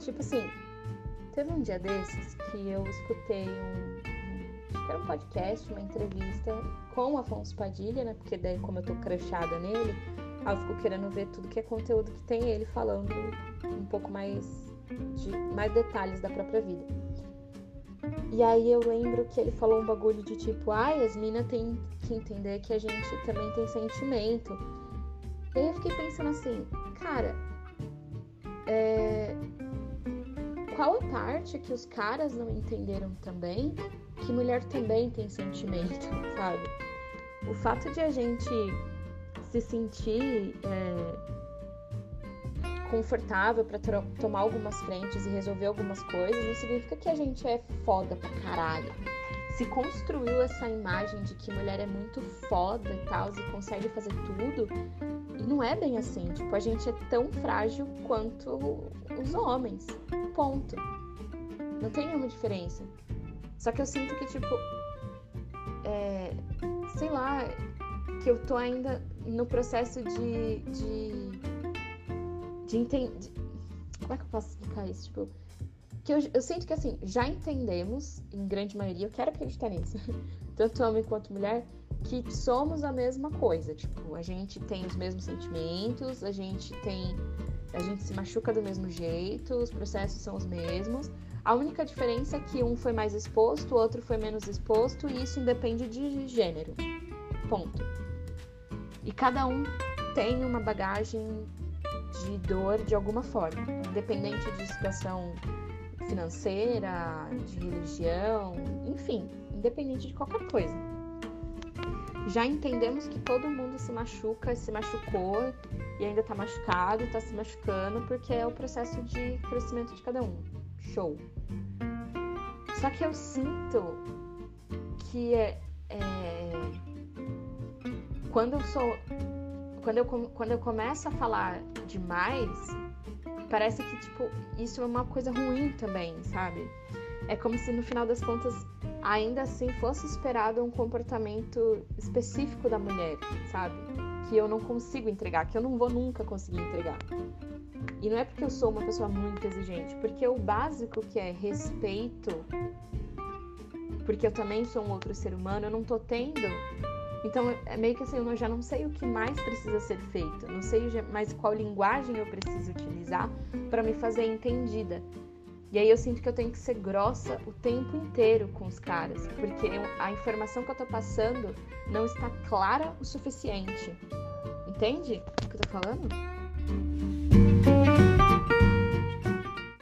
Tipo assim, teve um dia desses que eu escutei um, um era um podcast, uma entrevista com o Afonso Padilha, né? Porque daí, como eu tô crachada nele, eu fico querendo ver tudo que é conteúdo que tem ele falando um pouco mais de mais detalhes da própria vida. E aí eu lembro que ele falou um bagulho de tipo, ai, as minas têm que entender que a gente também tem sentimento. E aí eu fiquei pensando assim, cara, qual a parte que os caras não entenderam também que mulher também tem sentimento, sabe? O fato de a gente se sentir é, confortável para tomar algumas frentes e resolver algumas coisas não significa que a gente é foda pra caralho. Se construiu essa imagem de que mulher é muito foda e tal, e consegue fazer tudo, e não é bem assim. Tipo, a gente é tão frágil quanto os homens. Ponto. Não tem nenhuma diferença. Só que eu sinto que, tipo, é, sei lá, que eu tô ainda no processo de. de, de entender. Como é que eu posso explicar isso? Tipo, que eu, eu sinto que assim, já entendemos, em grande maioria, eu quero acreditar nisso, tanto homem quanto mulher, que somos a mesma coisa. Tipo, a gente tem os mesmos sentimentos, a gente tem. A gente se machuca do mesmo jeito, os processos são os mesmos. A única diferença é que um foi mais exposto, o outro foi menos exposto, e isso independe de gênero. Ponto. E cada um tem uma bagagem de dor de alguma forma, independente de situação financeira, de religião, enfim, independente de qualquer coisa. Já entendemos que todo mundo se machuca, se machucou e ainda tá machucado, tá se machucando, porque é o processo de crescimento de cada um. Show. Só que eu sinto que é, é quando eu sou. Quando eu, quando eu começo a falar demais, parece que, tipo, isso é uma coisa ruim também, sabe? É como se no final das contas, ainda assim, fosse esperado um comportamento específico da mulher, sabe? Que eu não consigo entregar, que eu não vou nunca conseguir entregar. E não é porque eu sou uma pessoa muito exigente, porque o básico que é respeito, porque eu também sou um outro ser humano, eu não tô tendo então, é meio que assim, eu já não sei o que mais precisa ser feito, não sei mais qual linguagem eu preciso utilizar para me fazer entendida. E aí eu sinto que eu tenho que ser grossa o tempo inteiro com os caras, porque a informação que eu tô passando não está clara o suficiente. Entende o que eu tô falando?